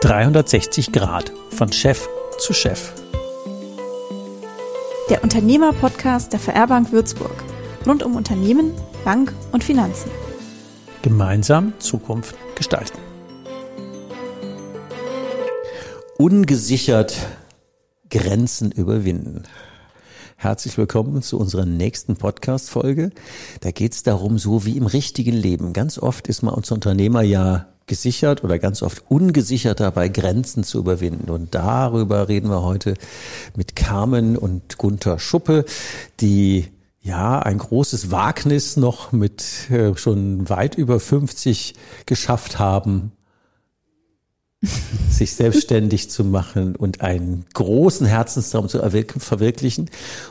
360 Grad von Chef zu Chef. Der Unternehmer-Podcast der VR Bank Würzburg. Rund um Unternehmen, Bank und Finanzen. Gemeinsam Zukunft gestalten. Ungesichert Grenzen überwinden. Herzlich willkommen zu unserer nächsten Podcast-Folge. Da geht es darum, so wie im richtigen Leben. Ganz oft ist man als Unternehmer ja gesichert oder ganz oft ungesichert dabei, Grenzen zu überwinden. Und darüber reden wir heute mit Carmen und Gunther Schuppe, die ja ein großes Wagnis noch mit äh, schon weit über 50 geschafft haben, sich selbstständig zu machen und einen großen Herzenstraum zu verwirklichen.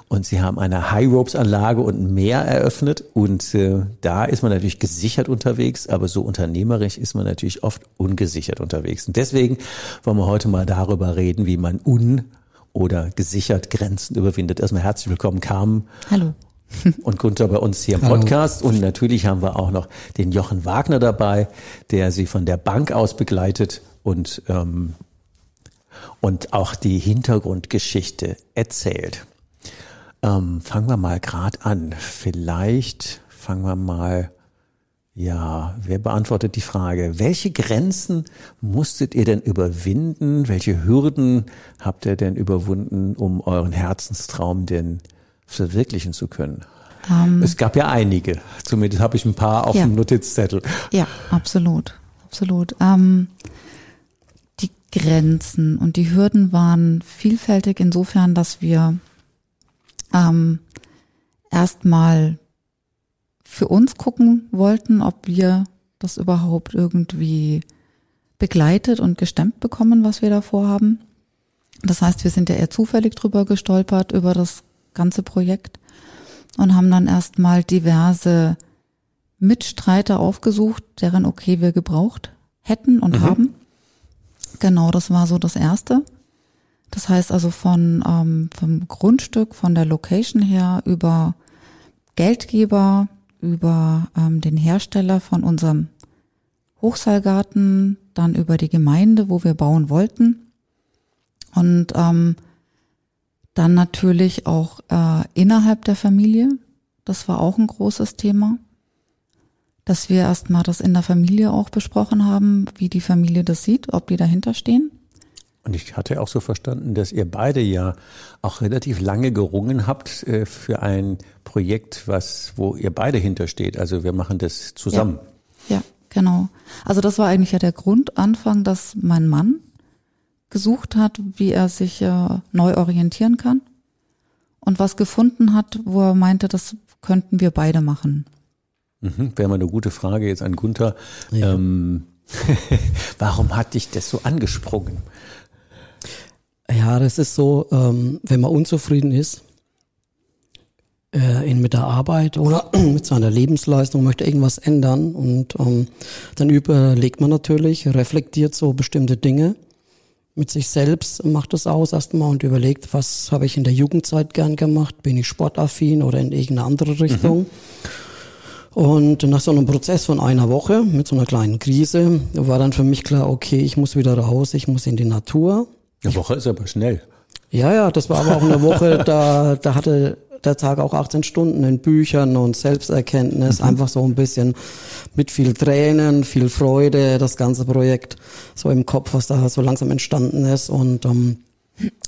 Und sie haben eine High Ropes Anlage und mehr eröffnet. Und äh, da ist man natürlich gesichert unterwegs, aber so unternehmerisch ist man natürlich oft ungesichert unterwegs. Und deswegen wollen wir heute mal darüber reden, wie man un- oder gesichert Grenzen überwindet. Erstmal herzlich willkommen, Carmen. Hallo und Gunther bei uns hier im Podcast. Und natürlich haben wir auch noch den Jochen Wagner dabei, der sie von der Bank aus begleitet und, ähm, und auch die Hintergrundgeschichte erzählt. Ähm, fangen wir mal gerade an. Vielleicht fangen wir mal, ja, wer beantwortet die Frage? Welche Grenzen musstet ihr denn überwinden? Welche Hürden habt ihr denn überwunden, um euren Herzenstraum denn verwirklichen zu können? Um, es gab ja einige. Zumindest habe ich ein paar auf ja. dem Notizzettel. Ja, absolut. Absolut. Ähm, Grenzen und die Hürden waren vielfältig insofern, dass wir ähm, erstmal für uns gucken wollten, ob wir das überhaupt irgendwie begleitet und gestemmt bekommen, was wir da vorhaben. Das heißt, wir sind ja eher zufällig drüber gestolpert, über das ganze Projekt und haben dann erstmal diverse Mitstreiter aufgesucht, deren okay wir gebraucht hätten und mhm. haben. Genau, das war so das erste. Das heißt also von ähm, vom Grundstück, von der Location her über Geldgeber, über ähm, den Hersteller von unserem Hochseilgarten, dann über die Gemeinde, wo wir bauen wollten. Und ähm, dann natürlich auch äh, innerhalb der Familie. Das war auch ein großes Thema, dass wir erstmal das in der Familie auch besprochen haben, wie die Familie das sieht, ob die dahinter stehen. Und ich hatte auch so verstanden, dass ihr beide ja auch relativ lange gerungen habt äh, für ein Projekt, was, wo ihr beide hintersteht. Also wir machen das zusammen. Ja, ja, genau. Also das war eigentlich ja der Grundanfang, dass mein Mann gesucht hat, wie er sich äh, neu orientieren kann und was gefunden hat, wo er meinte, das könnten wir beide machen. Mhm, Wäre mal eine gute Frage jetzt an Gunther. Ja. Ähm, warum hat dich das so angesprungen? Ja, das ist so, ähm, wenn man unzufrieden ist äh, in, mit der Arbeit oder mit seiner Lebensleistung, möchte irgendwas ändern und ähm, dann überlegt man natürlich, reflektiert so bestimmte Dinge mit sich selbst, macht es aus erstmal und überlegt, was habe ich in der Jugendzeit gern gemacht, bin ich sportaffin oder in irgendeine andere Richtung. Mhm. Und nach so einem Prozess von einer Woche mit so einer kleinen Krise war dann für mich klar, okay, ich muss wieder raus, ich muss in die Natur. Eine Woche ist aber schnell. Ja, ja, das war aber auch eine Woche, da, da hatte der Tag auch 18 Stunden in Büchern und Selbsterkenntnis, mhm. einfach so ein bisschen mit viel Tränen, viel Freude, das ganze Projekt so im Kopf, was da so langsam entstanden ist. Und ähm,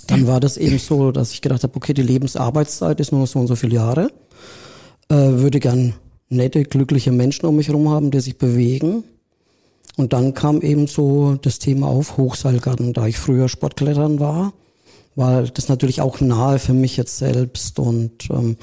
dann war das eben so, dass ich gedacht habe, okay, die Lebensarbeitszeit ist nur so und so viele Jahre. Äh, würde gern nette, glückliche Menschen um mich herum haben, die sich bewegen. Und dann kam eben so das Thema auf Hochseilgarten, da ich früher Sportklettern war war das natürlich auch nahe für mich jetzt selbst und ähm,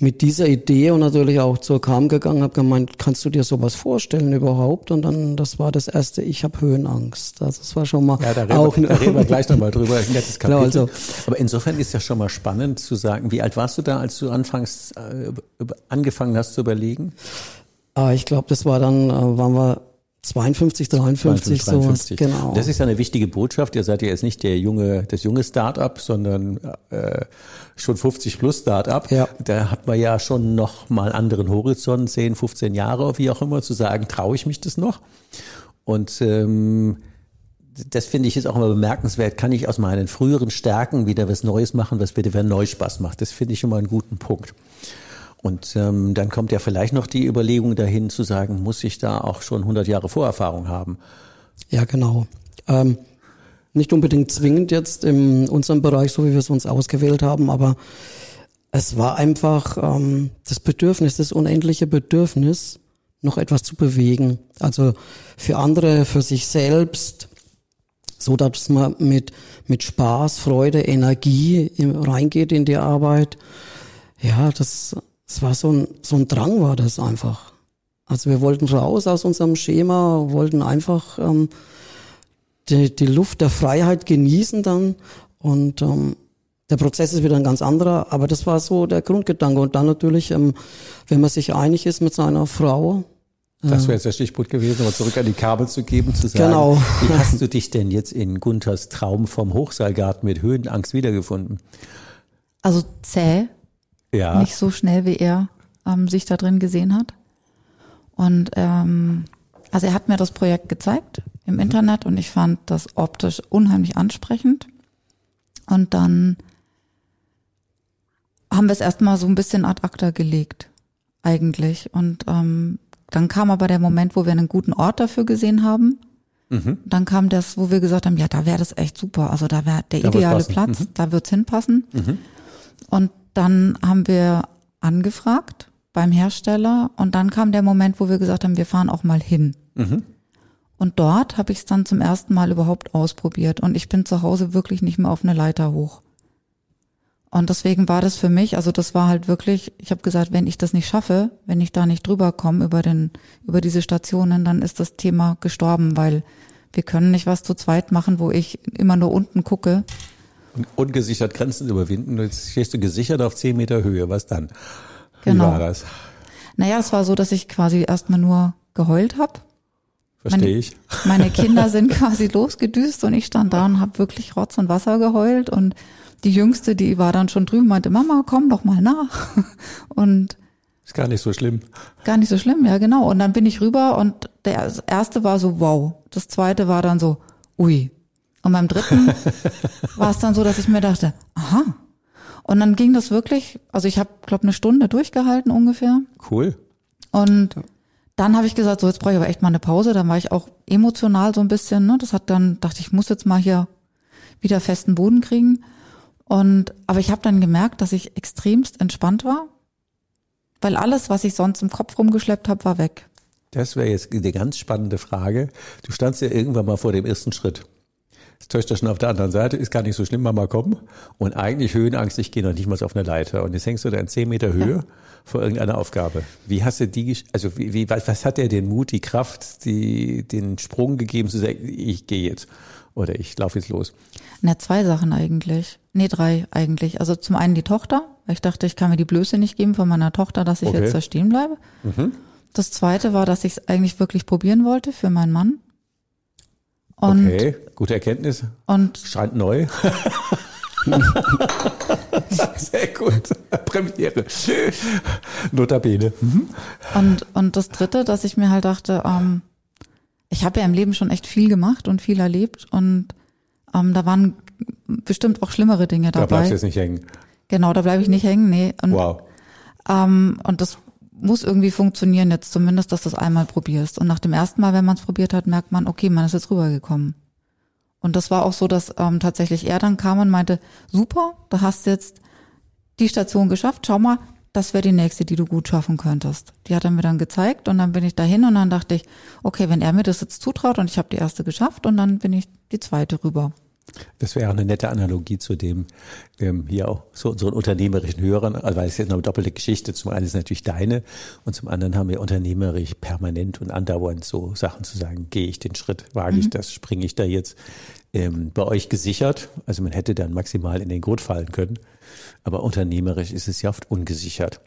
mit dieser Idee und natürlich auch zur Kam gegangen, habe gemeint, kannst du dir sowas vorstellen überhaupt? Und dann, das war das erste, ich habe Höhenangst. Also das war schon mal ja, da reden, auch, wir, da reden wir gleich nochmal drüber, ein nettes Kapitel. Genau, also, Aber insofern ist ja schon mal spannend zu sagen, wie alt warst du da, als du anfangs äh, angefangen hast zu überlegen? Ah, ich glaube, das war dann, äh, waren wir 52, 53, 52, 53. genau. Das ist ja eine wichtige Botschaft. Ihr seid ja jetzt nicht der junge, das junge Start-up, sondern äh, schon 50 plus Start-up. Ja. Da hat man ja schon noch mal anderen Horizont, 10, 15 Jahre, wie auch immer, zu sagen, traue ich mich das noch? Und ähm, das finde ich jetzt auch immer bemerkenswert, kann ich aus meinen früheren Stärken wieder was Neues machen, was wieder neu Spaß macht. Das finde ich immer einen guten Punkt. Und ähm, dann kommt ja vielleicht noch die Überlegung dahin zu sagen, muss ich da auch schon 100 Jahre Vorerfahrung haben? Ja, genau. Ähm, nicht unbedingt zwingend jetzt in unserem Bereich, so wie wir es uns ausgewählt haben, aber es war einfach ähm, das Bedürfnis, das unendliche Bedürfnis, noch etwas zu bewegen. Also für andere, für sich selbst, so dass man mit, mit Spaß, Freude, Energie reingeht in die Arbeit. Ja, das, das war so ein, so ein Drang war das einfach. Also wir wollten raus aus unserem Schema, wollten einfach ähm, die, die Luft der Freiheit genießen dann und ähm, der Prozess ist wieder ein ganz anderer, aber das war so der Grundgedanke. Und dann natürlich, ähm, wenn man sich einig ist mit seiner Frau. Das wäre jetzt der Stichpunkt gewesen, um zurück an die Kabel zu geben, zu sagen, Genau. wie hast du dich denn jetzt in Gunthers Traum vom Hochseilgarten mit Höhenangst wiedergefunden? Also zäh, Ja, nicht so schnell, wie er ähm, sich da drin gesehen hat. Und ähm, also er hat mir das Projekt gezeigt im Internet und ich fand das optisch unheimlich ansprechend. Und dann haben wir es erstmal so ein bisschen ad acta gelegt, eigentlich. Und ähm, dann kam aber der Moment, wo wir einen guten Ort dafür gesehen haben. Dann kam das, wo wir gesagt haben, ja, da wäre das echt super. Also da wäre der Da ideale. Platz, da wird's hinpassen. Und dann haben wir angefragt beim Hersteller und dann kam der Moment, wo wir gesagt haben, wir fahren auch mal hin. Und dort habe ich es dann zum ersten Mal überhaupt ausprobiert und ich bin zu Hause wirklich nicht mehr auf eine Leiter hoch. Und deswegen war das für mich, also das war halt wirklich, ich habe gesagt, wenn ich das nicht schaffe, wenn ich da nicht drüber komme über den über diese Stationen, dann ist das Thema gestorben, weil wir können nicht was zu zweit machen, wo ich immer nur unten gucke. Und ungesichert Grenzen überwinden. Jetzt stehst du gesichert auf 10 Meter Höhe. Was dann? Wie Genau. war das? Naja, es war so, dass ich quasi erstmal nur geheult habe. Verstehe ich. Meine Kinder sind quasi losgedüst und ich stand da und habe wirklich Rotz und Wasser geheult und die Jüngste, die war dann schon drüben, meinte, Mama, komm doch mal nach. Und Ist gar nicht so schlimm. gar nicht so schlimm, ja genau. Und dann bin ich rüber und der das erste war so, wow. Das zweite war dann so, ui. Und beim dritten war es dann so, dass ich mir dachte, aha. Und dann ging das wirklich, also ich habe, glaube eine Stunde durchgehalten ungefähr. Cool. Und dann habe ich gesagt, so jetzt brauche ich aber echt mal eine Pause. Dann war ich auch emotional so ein bisschen. Ne? Das hat dann, dachte ich, muss jetzt mal hier wieder festen Boden kriegen. Und aber ich habe dann gemerkt, dass ich extremst entspannt war, weil alles, was ich sonst im Kopf rumgeschleppt habe, war weg. Das wäre jetzt eine ganz spannende Frage. Du standst ja irgendwann mal vor dem ersten Schritt. Das Töchter schon auf der anderen Seite, ist gar nicht so schlimm, Mama, komm. Und eigentlich Höhenangst, ich gehe noch nicht mal auf eine Leiter. Und jetzt hängst du da in 10 Meter Höhe vor irgendeiner Aufgabe. Wie hast du die, gesch- also wie, wie, was, was hat dir den Mut, die Kraft, die, den Sprung gegeben zu sagen, ich gehe jetzt oder ich laufe jetzt los? Na, zwei Sachen eigentlich. Nee, drei eigentlich. Also zum einen die Tochter, weil ich dachte, ich kann mir die Blöße nicht geben von meiner Tochter, dass ich Okay. jetzt da stehen bleibe. Das zweite war, dass ich es eigentlich wirklich probieren wollte für meinen Mann. Und, Okay, gute Erkenntnis. und Scheint neu. Sehr gut. Premiere. Notabene. Und, und das Dritte, dass ich mir halt dachte, ähm, ich habe ja im Leben schon echt viel gemacht und viel erlebt und ähm, da waren bestimmt auch schlimmere Dinge Da bleibst dabei. du jetzt nicht hängen. genau, da bleibe ich nicht hängen, nee. Und, Wow. ähm, und das muss irgendwie funktionieren jetzt zumindest, dass du es einmal probierst. Und nach dem ersten Mal, wenn man es probiert hat, merkt man, okay, man ist jetzt rübergekommen. Und das war auch so, dass ähm, tatsächlich er dann kam und meinte, super, du hast jetzt die Station geschafft, schau mal, das wäre die nächste, die du gut schaffen könntest. Die hat er mir dann gezeigt und dann bin ich dahin und dann dachte ich, okay, wenn er mir das jetzt zutraut und ich habe die erste geschafft und dann bin ich die zweite rüber. Das wäre auch eine nette Analogie zu dem, ähm, hier auch zu unseren unternehmerischen Hörern, also weil es jetzt eine doppelte Geschichte. Zum einen ist natürlich deine und zum anderen haben wir unternehmerisch permanent und andauernd so Sachen zu sagen, gehe ich den Schritt, wage ich das, springe ich da jetzt. Ähm, bei euch gesichert, also man hätte dann maximal in den Grund fallen können, aber unternehmerisch ist es ja oft ungesichert.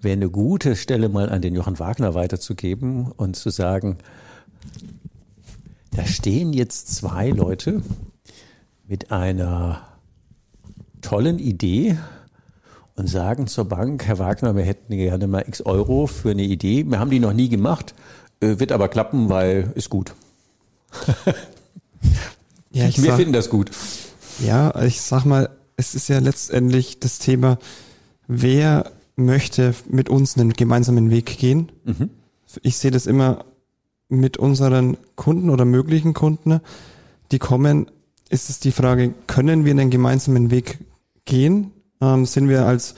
Wäre eine gute Stelle mal an den Johann Wagner weiterzugeben und zu sagen, da stehen jetzt zwei Leute, mit einer tollen Idee und sagen zur Bank, Herr Wagner, wir hätten gerne mal x Euro für eine Idee. Wir haben die noch nie gemacht, äh, wird aber klappen, weil ist gut. Ja, ich Wir sag, finden das gut. ja, ich sag mal, es ist ja letztendlich das Thema, wer möchte mit uns einen gemeinsamen Weg gehen? Ich sehe das immer mit unseren Kunden oder möglichen Kunden, die kommen, ist es die Frage, können wir einen gemeinsamen Weg gehen? Ähm, sind wir als,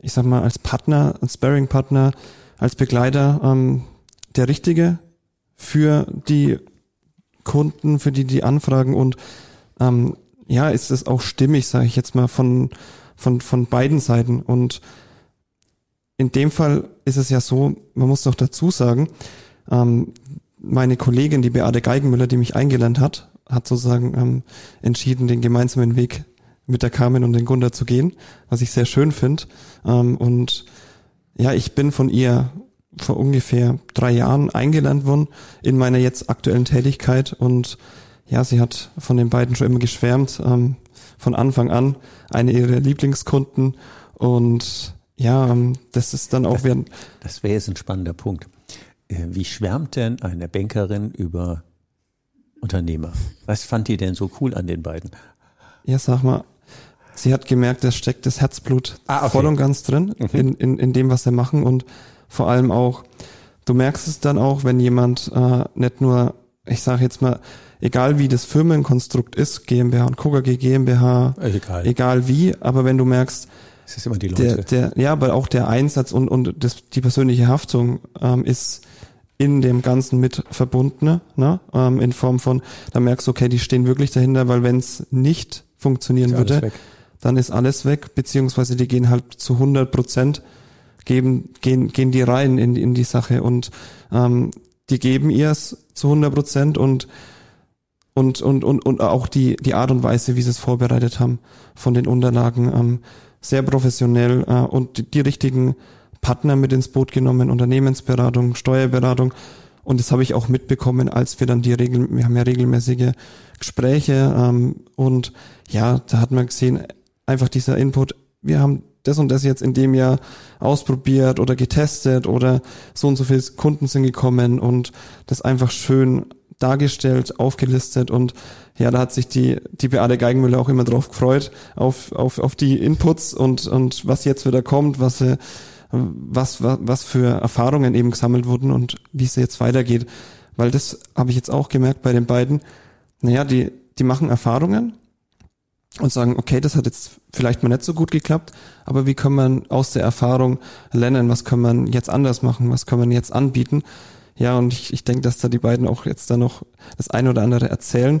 ich sag mal, als Partner, als Sparring-Partner, als Begleiter ähm, der Richtige für die Kunden, für die die Anfragen und ähm, ja, ist es auch stimmig, sage ich jetzt mal, von, von, von beiden Seiten. Und in dem Fall ist es ja so, man muss doch dazu sagen, ähm, meine Kollegin, die Beate Geigenmüller, die mich eingelernt hat, hat sozusagen ähm, entschieden, den gemeinsamen Weg mit der Carmen und den Gunda zu gehen, was ich sehr schön finde. Ähm, und ja, ich bin von ihr vor ungefähr drei Jahren eingelernt worden in meiner jetzt aktuellen Tätigkeit und ja, sie hat von den beiden schon immer geschwärmt, ähm, von Anfang an eine ihrer Lieblingskunden und ja, ähm, das ist dann auch während, Das wäre jetzt ein spannender Punkt. Äh, Wie schwärmt denn eine Bankerin über Unternehmer? Was fand ihr denn so cool an den beiden? ja, sag mal, sie hat gemerkt, da steckt das Herzblut Ah, okay. voll und ganz drin in, in, in dem, was sie machen und vor allem auch, du merkst es dann auch, wenn jemand äh, nicht nur, ich sage jetzt mal, egal wie das Firmenkonstrukt ist, GmbH und KGG GmbH, Egal. egal wie, aber wenn du merkst, Es ist immer die der, Leute. der, ja, aber auch der Einsatz und, und das, die persönliche Haftung ähm, ist in dem Ganzen mit verbunden, ne? ähm, in Form von, da merkst du, okay, die stehen wirklich dahinter, weil wenn es nicht funktionieren Ist würde, dann ist alles weg, beziehungsweise die gehen halt zu 100 Prozent, geben, gehen, gehen die rein in, in die Sache und ähm, die geben ihrs zu 100 Prozent und und, und, und, und auch die, die Art und Weise, wie sie es vorbereitet haben von den Unterlagen, ähm, sehr professionell äh, und die, die richtigen Partner mit ins Boot genommen, Unternehmensberatung, Steuerberatung. Und das habe ich auch mitbekommen, als wir dann die Regel, wir haben ja regelmäßige Gespräche ähm, und ja, da hat man gesehen, einfach dieser Input, wir haben das und das jetzt in dem Jahr ausprobiert oder getestet oder so und so viele Kunden sind gekommen und das einfach schön dargestellt, aufgelistet und ja, da hat sich die, die Beate Geigenmüller auch immer drauf gefreut, auf, auf, auf die Inputs und, und was jetzt wieder kommt, was, sie- was, was, was für Erfahrungen eben gesammelt wurden und wie es jetzt weitergeht. Weil das habe ich jetzt auch gemerkt bei den beiden. Naja, die, die machen Erfahrungen und sagen, okay, das hat jetzt vielleicht mal nicht so gut geklappt, aber wie kann man aus der Erfahrung lernen? Was kann man jetzt anders machen? Was kann man jetzt anbieten? Ja, und ich, ich denke, dass da die beiden auch jetzt da noch das eine oder andere erzählen,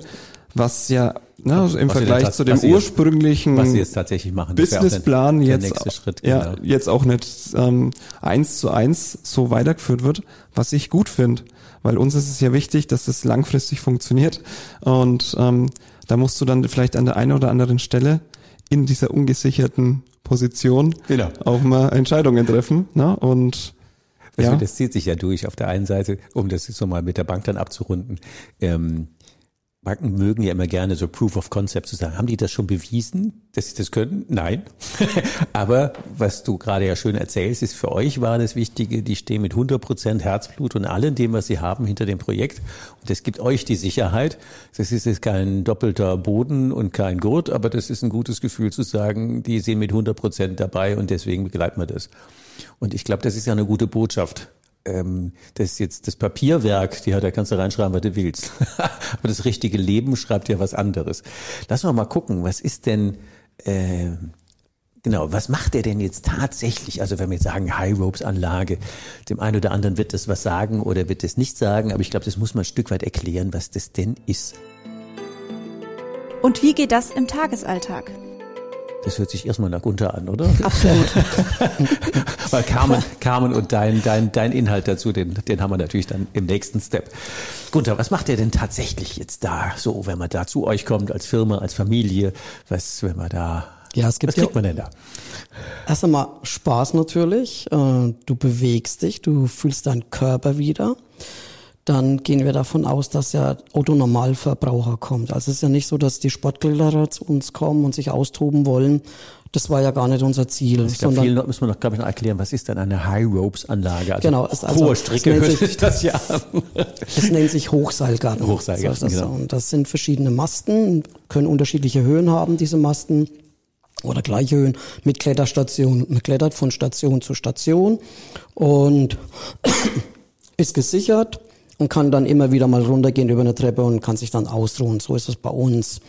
was ja na, also im Was Vergleich zu dem ursprünglichen Businessplan jetzt, Schritt, ja, genau. jetzt auch nicht ähm, eins zu eins so weitergeführt wird, was ich gut finde. Weil uns ist es ja wichtig, dass das langfristig funktioniert. Und ähm, da musst du dann vielleicht an der einen oder anderen Stelle in dieser ungesicherten Position Genau. auch mal Entscheidungen treffen. Ne? Und Also ja, Das zieht sich ja durch. Auf der einen Seite, um das jetzt nochmal mit der Bank dann abzurunden, ähm, Banken mögen ja immer gerne so Proof of Concept zu sagen. Haben die das schon bewiesen, dass sie das können? Nein. Aber was du gerade ja schön erzählst, ist für euch war das Wichtige, die stehen mit 100 Prozent Herzblut und allem dem, was sie haben, hinter dem Projekt. Und das gibt euch die Sicherheit. Das ist jetzt kein doppelter Boden und kein Gurt, aber das ist ein gutes Gefühl zu sagen, die sind mit 100 Prozent dabei und deswegen begleiten wir das. Und ich glaube, das ist ja eine gute Botschaft. Ähm, das jetzt das Papierwerk, die, da kannst du reinschreiben, was du willst. Aber das richtige Leben schreibt ja was anderes. Lass mal mal gucken, was ist denn, äh, genau, was macht er denn jetzt tatsächlich? Also wenn wir jetzt sagen, High Ropes Anlage, dem einen oder anderen wird das was sagen oder wird es nicht sagen, aber ich glaube, das muss man ein Stück weit erklären, was das denn ist. Und wie geht das im Tagesalltag? Das hört sich erstmal nach Gunther an, oder? Absolut. Weil Carmen, Carmen und dein, dein, dein Inhalt dazu, den, den haben wir natürlich dann im nächsten Step. Gunther, was macht ihr denn tatsächlich jetzt da, so, wenn man da zu euch kommt, als Firma, als Familie? Was, wenn man da, Ja, es gibt was ja kriegt man denn da? Erst einmal Spaß natürlich. Äh, Du bewegst dich, du fühlst deinen Körper wieder. Dann gehen wir davon aus, dass der Autonormalverbraucher kommt. Also es ist ja nicht so, dass die Sportkletterer zu uns kommen und sich austoben wollen. Das war ja gar nicht unser Ziel. Ich glaube, vielen Leuten müssen wir noch, glaube ich, noch erklären, was ist denn eine High-Ropes-Anlage? Also genau, ist also hohe Stricke nennt sich, das ja. Es nennt sich Hochseilgarten. Hochseilgarten, so das genau. Und das sind verschiedene Masten, können unterschiedliche Höhen haben, diese Masten oder gleiche Höhen mit Kletterstationen. Man klettert von Station zu Station und ist gesichert und kann dann immer wieder mal runtergehen über eine Treppe und kann sich dann ausruhen. So ist es bei uns.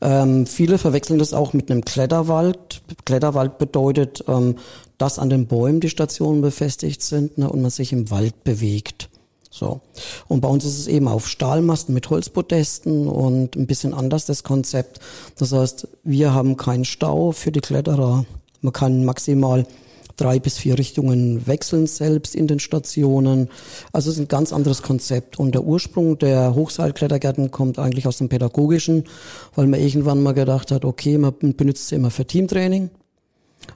Ähm, viele verwechseln das auch mit einem Kletterwald. Kletterwald bedeutet, ähm, dass an den Bäumen die Stationen befestigt sind ne, und man sich im Wald bewegt. So. Und bei uns ist es eben auf Stahlmasten mit Holzpodesten und ein bisschen anders das Konzept. Das heißt, wir haben keinen Stau für die Kletterer. Man kann maximal drei bis vier Richtungen wechseln selbst in den Stationen. Also es ist ein ganz anderes Konzept. Und der Ursprung der Hochseilklettergärten kommt eigentlich aus dem Pädagogischen, weil man irgendwann mal gedacht hat, okay, man benutzt sie immer für Teamtraining.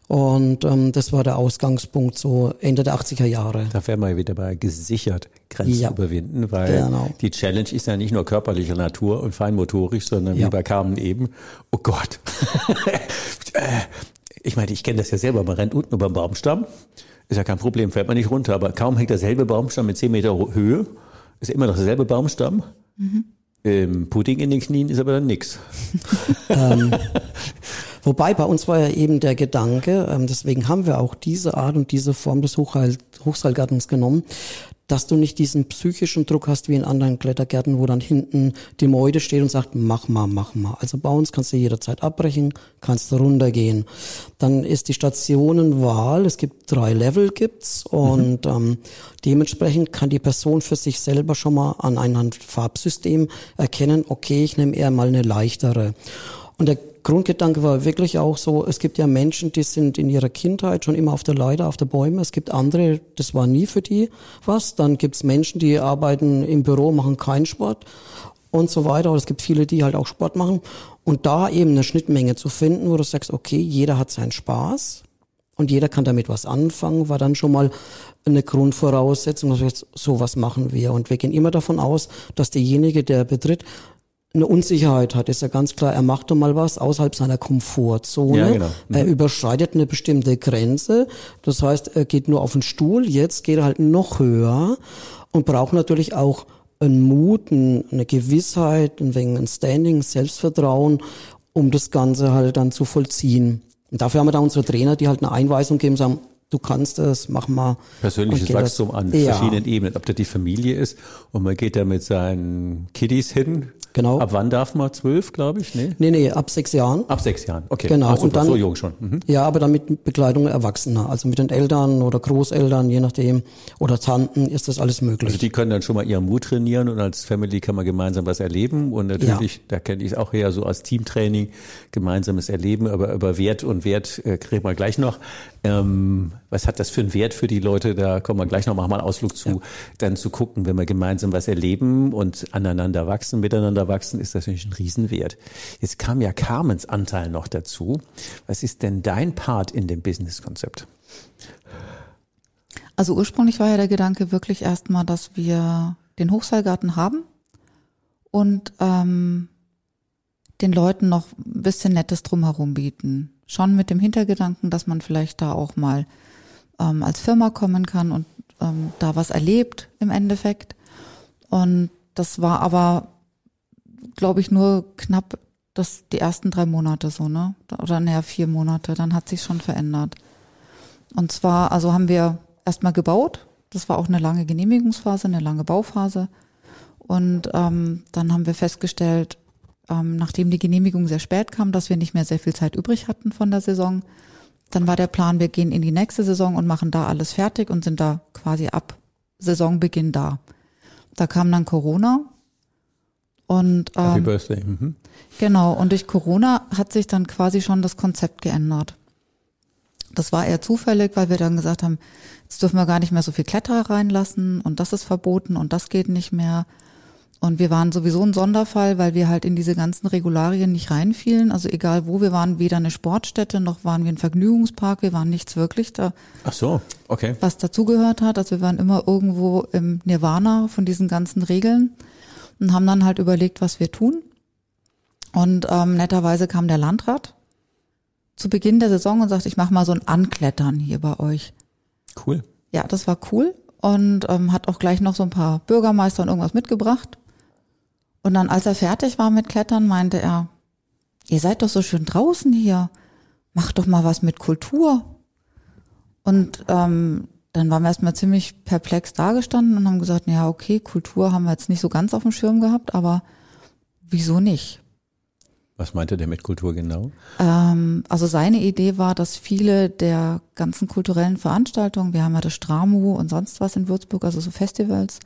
Und ähm, das war der Ausgangspunkt so Ende der 80er Jahre. Da wären wir wieder bei gesichert Grenzen Ja. überwinden, weil Genau. die Challenge ist ja nicht nur körperlicher Natur und feinmotorisch, sondern Ja. wie bei Carmen eben, oh Gott. Ich meine, ich kenne das ja selber, man rennt unten über den Baumstamm, ist ja kein Problem, fällt man nicht runter, aber kaum hängt derselbe Baumstamm mit 10 Meter Höhe, ist immer noch derselbe Baumstamm. Ähm, Pudding in den Knien ist aber dann nix. Wobei bei uns war ja eben der Gedanke, ähm, deswegen haben wir auch diese Art und diese Form des Hochheil Hochseilgartens genommen, dass du nicht diesen psychischen Druck hast wie in anderen Klettergärten, wo dann hinten die Meute steht und sagt, mach mal, mach mal. Also bei uns kannst du jederzeit abbrechen, kannst du runtergehen. Dann ist die Stationenwahl, es gibt drei Level gibt's und ähm, dementsprechend kann die Person für sich selber schon mal an einem Farbsystem erkennen, okay, ich nehme eher mal eine leichtere. Und der Grundgedanke war wirklich auch so, es gibt ja Menschen, die sind in ihrer Kindheit schon immer auf der Leiter, auf der Bäume. Es gibt andere, das war nie für die was. Dann gibt's Menschen, die arbeiten im Büro, machen keinen Sport und so weiter. Oder es gibt viele, die halt auch Sport machen. Und da eben eine Schnittmenge zu finden, wo du sagst, okay, jeder hat seinen Spaß und jeder kann damit was anfangen, war dann schon mal eine Grundvoraussetzung, dass wir jetzt sowas machen wir. Und wir gehen immer davon aus, dass derjenige, der betritt, eine Unsicherheit hat, ist ja ganz klar, er macht doch mal was außerhalb seiner Komfortzone. Ja, genau. Er überschreitet eine bestimmte Grenze. Das heißt, er geht nur auf den Stuhl, jetzt geht er halt noch höher und braucht natürlich auch einen Mut, ein- eine Gewissheit, ein wenig ein Standing, Selbstvertrauen, um das Ganze halt dann zu vollziehen. Und dafür haben wir da unsere Trainer, die halt eine Einweisung geben, sagen, du kannst es, mach mal. persönliches geht das- Wachstum an ja. verschiedenen Ebenen, ob da die Familie ist und man geht da mit seinen Kiddies hin. Genau. Ab wann darf man? Zwölf, glaube ich? Nee? Nee, nee, ab sechs Jahren. Ab sechs Jahren. Okay. Genau, Ach, und dann- so jung schon. Mhm. Ja, aber dann mit Begleitung Erwachsener, also mit den Eltern oder Großeltern, je nachdem, oder Tanten, ist das alles möglich. Also die können dann schon mal ihren Mut trainieren und als Family kann man gemeinsam was erleben und natürlich, da kenne ich es auch eher so als Teamtraining, gemeinsames Erleben, aber über Wert und Wert äh, kriegen wir gleich noch. Ähm, was hat das für einen Wert für die Leute? Da kommen wir gleich noch, machen wir einen Ausflug zu, dann zu gucken, wenn wir gemeinsam was erleben und aneinander wachsen, miteinander wachsen, ist das natürlich ein Riesenwert. Jetzt kam ja Carmens Anteil noch dazu. Was ist denn dein Part in dem Business-Konzept? Also ursprünglich war ja der Gedanke wirklich erstmal, dass wir den Hochseilgarten haben und ähm, den Leuten noch ein bisschen Nettes drumherum bieten. Schon mit dem Hintergedanken, dass man vielleicht da auch mal ähm, als Firma kommen kann und ähm, da was erlebt im Endeffekt. Und das war aber, glaube ich, nur knapp das die ersten drei Monate so, ne? Oder naja, vier Monate. Dann hat sich schon verändert. Und zwar, also haben wir erstmal gebaut. Das war auch eine lange Genehmigungsphase, eine lange Bauphase. Und ähm, dann haben wir festgestellt, ähm, nachdem die Genehmigung sehr spät kam, dass wir nicht mehr sehr viel Zeit übrig hatten von der Saison. Dann war der Plan, wir gehen in die nächste Saison und machen da alles fertig und sind da quasi ab Saisonbeginn da. Da kam dann Corona. Und Happy ähm, Birthday. Mhm. Genau, und durch Corona hat sich dann quasi schon das Konzept geändert. Das war eher zufällig, weil wir dann gesagt haben, jetzt dürfen wir gar nicht mehr so viel Kletterer reinlassen und das ist verboten und das geht nicht mehr. Und wir waren sowieso ein Sonderfall, weil wir halt in diese ganzen Regularien nicht reinfielen. Also egal wo wir waren, weder eine Sportstätte noch waren wir ein Vergnügungspark. Wir waren nichts wirklich da, Ach so, okay. was dazugehört hat. Also wir waren immer irgendwo im Nirvana von diesen ganzen Regeln und haben dann halt überlegt, was wir tun. Und ähm, netterweise kam der Landrat zu Beginn der Saison und sagte, ich mache mal so ein Anklettern hier bei euch. Cool. Ja, das war cool und ähm, hat auch gleich noch so ein paar Bürgermeister und irgendwas mitgebracht. Und dann, als er fertig war mit Klettern, meinte er, ihr seid doch so schön draußen hier, macht doch mal was mit Kultur. Und ähm, dann waren wir erstmal ziemlich perplex dagestanden und haben gesagt, ja, okay, Kultur haben wir jetzt nicht so ganz auf dem Schirm gehabt, aber wieso nicht? Was meinte der mit Kultur genau? Ähm, also seine Idee war, dass viele der ganzen kulturellen Veranstaltungen, wir haben ja das Stramu und sonst was in Würzburg, also so Festivals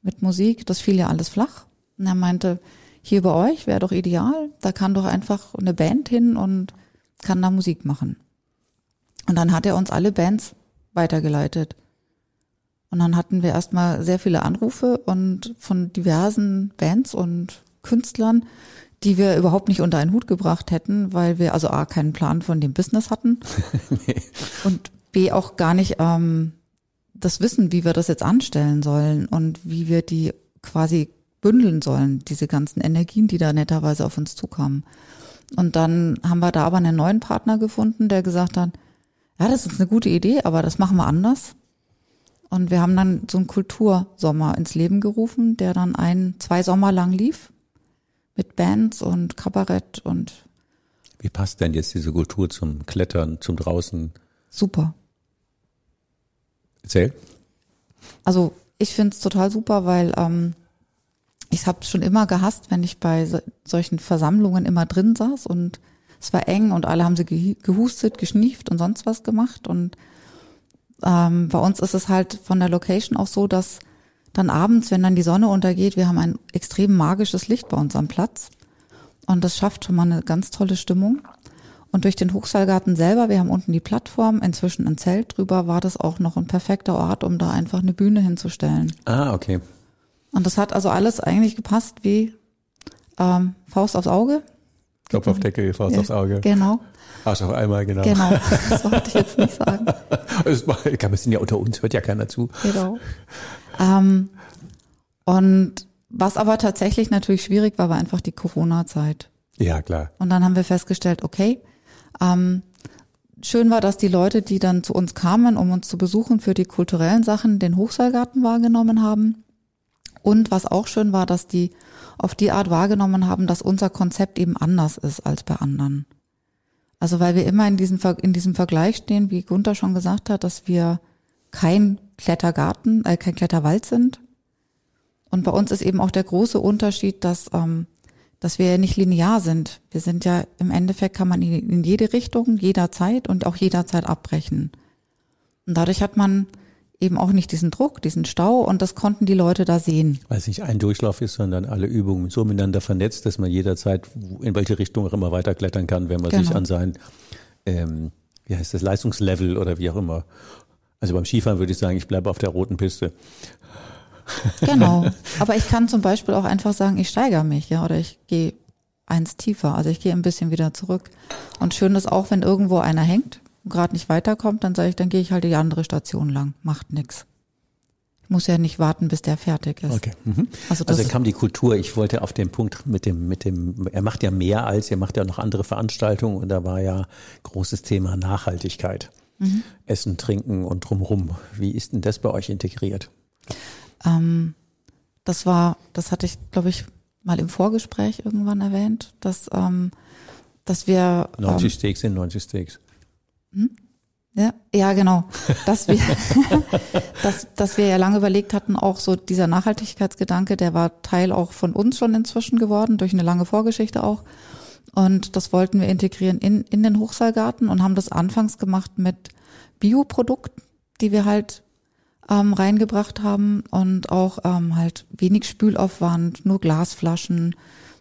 mit Musik, das fiel ja alles flach. Und er meinte, hier bei euch wäre doch ideal, da kann doch einfach eine Band hin und kann da Musik machen. Und dann hat er uns alle Bands weitergeleitet. Und dann hatten wir erstmal sehr viele Anrufe und von diversen Bands und Künstlern, die wir überhaupt nicht unter einen Hut gebracht hätten, weil wir also A, keinen Plan von dem Business hatten und B, auch gar nicht ähm, das Wissen, wie wir das jetzt anstellen sollen und wie wir die quasi bündeln sollen, diese ganzen Energien, die da netterweise auf uns zukamen. Und dann haben wir da aber einen neuen Partner gefunden, der gesagt hat, ja, das ist eine gute Idee, aber das machen wir anders. Und wir haben dann so einen Kultursommer ins Leben gerufen, der dann ein, zwei Sommer lang lief mit Bands und Kabarett und Wie passt denn jetzt diese Kultur zum Klettern, zum draußen? super. Erzähl. Also ich find's total super, weil ähm, ich habe schon immer gehasst, wenn ich bei so, solchen Versammlungen immer drin saß und es war eng und alle haben sie gehustet, geschnieft und sonst was gemacht. Und ähm, bei uns ist es halt von der Location auch so, dass dann abends, wenn dann die Sonne untergeht, wir haben ein extrem magisches Licht bei uns am Platz. Und das schafft schon mal eine ganz tolle Stimmung. Und durch den Hochseilgarten selber, wir haben unten die Plattform, inzwischen ein Zelt drüber, war das auch noch ein perfekter Ort, um da einfach eine Bühne hinzustellen. Ah, okay. Und das hat also alles eigentlich gepasst wie ähm, Faust aufs Auge. Kopf auf Deckel, Faust Ja, aufs Auge. Genau, Arsch auf einmal, genau. genau. Das wollte ich jetzt nicht sagen. Das war- wir sind ja unter uns, hört ja keiner zu. Genau. Ähm, und was aber tatsächlich natürlich schwierig war, war einfach die Corona-Zeit. Ja, klar. Und dann haben wir festgestellt, okay, ähm, schön war, dass die Leute, die dann zu uns kamen, um uns zu besuchen für die kulturellen Sachen, den Hochseilgarten wahrgenommen haben. Und was auch schön war, dass die auf die Art wahrgenommen haben, dass unser Konzept eben anders ist als bei anderen. Also weil wir immer in diesem, Ver- in diesem Vergleich stehen, wie Gunther schon gesagt hat, dass wir kein Klettergarten, äh, kein Kletterwald sind. Und bei uns ist eben auch der große Unterschied, dass, ähm, dass wir ja nicht linear sind. Wir sind ja im Endeffekt kann man in, in jede Richtung, jederzeit und auch jederzeit abbrechen. Und dadurch hat man eben auch nicht diesen Druck, diesen Stau und das konnten die Leute da sehen. Weil es nicht ein Durchlauf ist, sondern alle Übungen so miteinander vernetzt, dass man jederzeit in welche Richtung auch immer weiterklettern kann, wenn man sich Genau. an sein, ähm, wie heißt das, Leistungslevel oder wie auch immer. Also beim Skifahren würde ich sagen, ich bleibe auf der roten Piste. Genau. Aber ich kann zum Beispiel auch einfach sagen, ich steigere mich, ja, oder ich gehe eins tiefer. Also ich gehe ein bisschen wieder zurück. Und schön ist auch, wenn irgendwo einer hängt gerade nicht weiterkommt, dann sage ich, dann gehe ich halt die andere Station lang. Macht nix. Ich muss ja nicht warten, bis der fertig ist. Okay. Mhm. Also das Also kam die Kultur, ich wollte auf den Punkt mit dem, mit dem, er macht ja mehr als, er macht ja noch andere Veranstaltungen und da war ja großes Thema Nachhaltigkeit. Mhm. Essen, Trinken und drumrum. Wie ist denn das bei euch integriert? Ähm, das war, das hatte ich, glaube ich, mal im Vorgespräch irgendwann erwähnt, dass, ähm, dass wir 90 Steaks sind 90 Steaks. Ja, ja, genau. Dass wir, dass, dass wir ja lange überlegt hatten, auch so dieser Nachhaltigkeitsgedanke, der war Teil auch von uns schon inzwischen geworden, durch eine lange Vorgeschichte auch. Und das wollten wir integrieren in, in den Hochseilgarten und haben das anfangs gemacht mit Bioprodukten, die wir halt ähm, reingebracht haben und auch ähm, halt wenig Spülaufwand, nur Glasflaschen,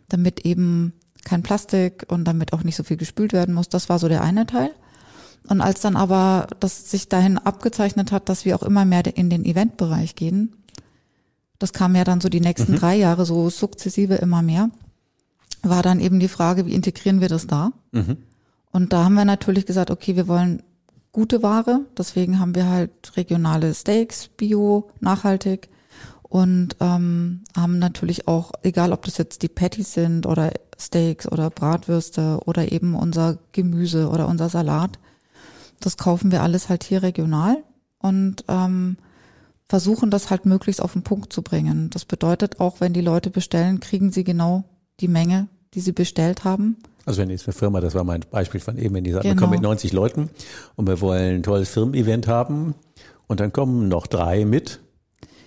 damit eben kein Plastik und damit auch nicht so viel gespült werden muss. Das war so der eine Teil. Und als dann aber das sich dahin abgezeichnet hat, dass wir auch immer mehr in den Eventbereich gehen, das kam ja dann so die nächsten Mhm. drei Jahre so sukzessive immer mehr, war dann eben die Frage, wie integrieren wir das da? Mhm. Und da haben wir natürlich gesagt, okay, wir wollen gute Ware, deswegen haben wir halt regionale Steaks, bio, nachhaltig und ähm, haben natürlich auch, egal ob das jetzt die Patties sind oder Steaks oder Bratwürste oder eben unser Gemüse oder unser Salat, das kaufen wir alles halt hier regional und ähm, versuchen das halt möglichst auf den Punkt zu bringen. Das bedeutet auch, wenn die Leute bestellen, kriegen sie genau die Menge, die sie bestellt haben. Also wenn jetzt eine Firma, das war mein Beispiel von eben, wenn die sagt, wir Genau. kommen mit 90 Leuten und wir wollen ein tolles Firmen-Event haben und dann kommen noch drei mit,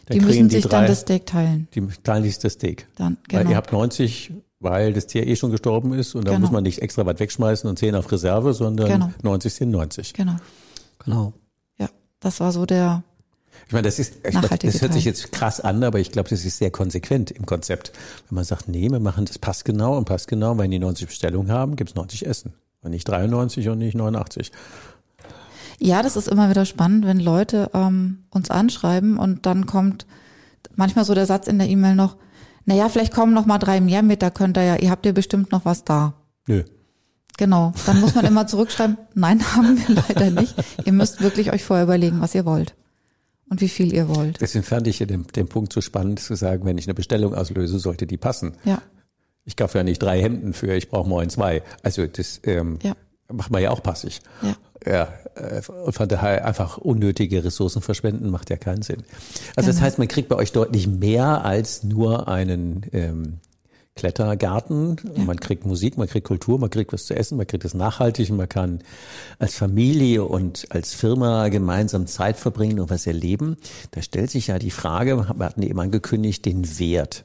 dann die müssen die sich drei, dann das Steak teilen. die teilen sich das Steak. Dann, Weil genau. ihr habt 90, weil das Tier eh schon gestorben ist und da Genau. muss man nicht extra was wegschmeißen und 10 auf Reserve, sondern Genau. 90 sind 90. genau. Genau. Ja, das war so der, Ich meine, das ist, ich meine, das hört sich Teil. jetzt krass an, aber ich glaube, das ist sehr konsequent im Konzept. Wenn man sagt, nee, wir machen das passt genau und passt genau, wenn die 90 Bestellungen haben, gibt's 90 Essen. Und nicht 93 und nicht 89. ja, das ist immer wieder spannend, wenn Leute ähm, uns anschreiben und dann kommt manchmal so der Satz in der E-Mail noch, naja, vielleicht kommen noch mal drei mehr mit, da könnt ihr ja, ihr habt ja bestimmt noch was da. Nö. Genau, dann muss man immer zurückschreiben, nein, haben wir leider nicht. Ihr müsst wirklich euch vorher überlegen, was ihr wollt und wie viel ihr wollt. Deswegen fand ich den, den Punkt so spannend zu sagen, wenn ich eine Bestellung auslöse, sollte die passen. Ja, Ich kaufe ja nicht drei Hemden für, ich brauche morgen zwei. Also das ähm, Ja. macht man ja auch passig. ja. Ja, äh, und von daher einfach unnötige Ressourcen verschwenden macht ja keinen Sinn. Also das Genau. heißt, man kriegt bei euch deutlich mehr als nur einen ähm, Klettergarten. Ja. Man kriegt Musik, man kriegt Kultur, man kriegt was zu essen, man kriegt es nachhaltig und man kann als Familie und als Firma gemeinsam Zeit verbringen und was erleben. Da stellt sich ja die Frage, wir hatten eben angekündigt, den Wert.